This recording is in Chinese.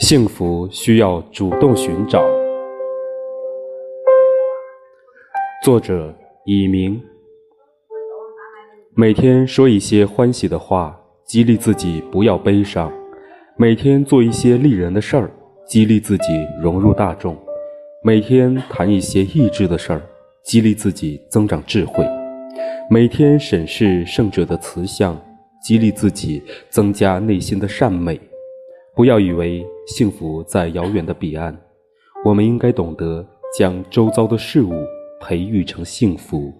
幸福需要主动寻找。作者：以明。每天说一些欢喜的话，激励自己不要悲伤；每天做一些利人的事儿，激励自己融入大众；每天谈一些益智的事儿，激励自己增长智慧；每天审视圣者的慈相，激励自己增加内心的善美。不要以为幸福在遥远的彼岸，我们应该懂得将周遭的事物培育成幸福。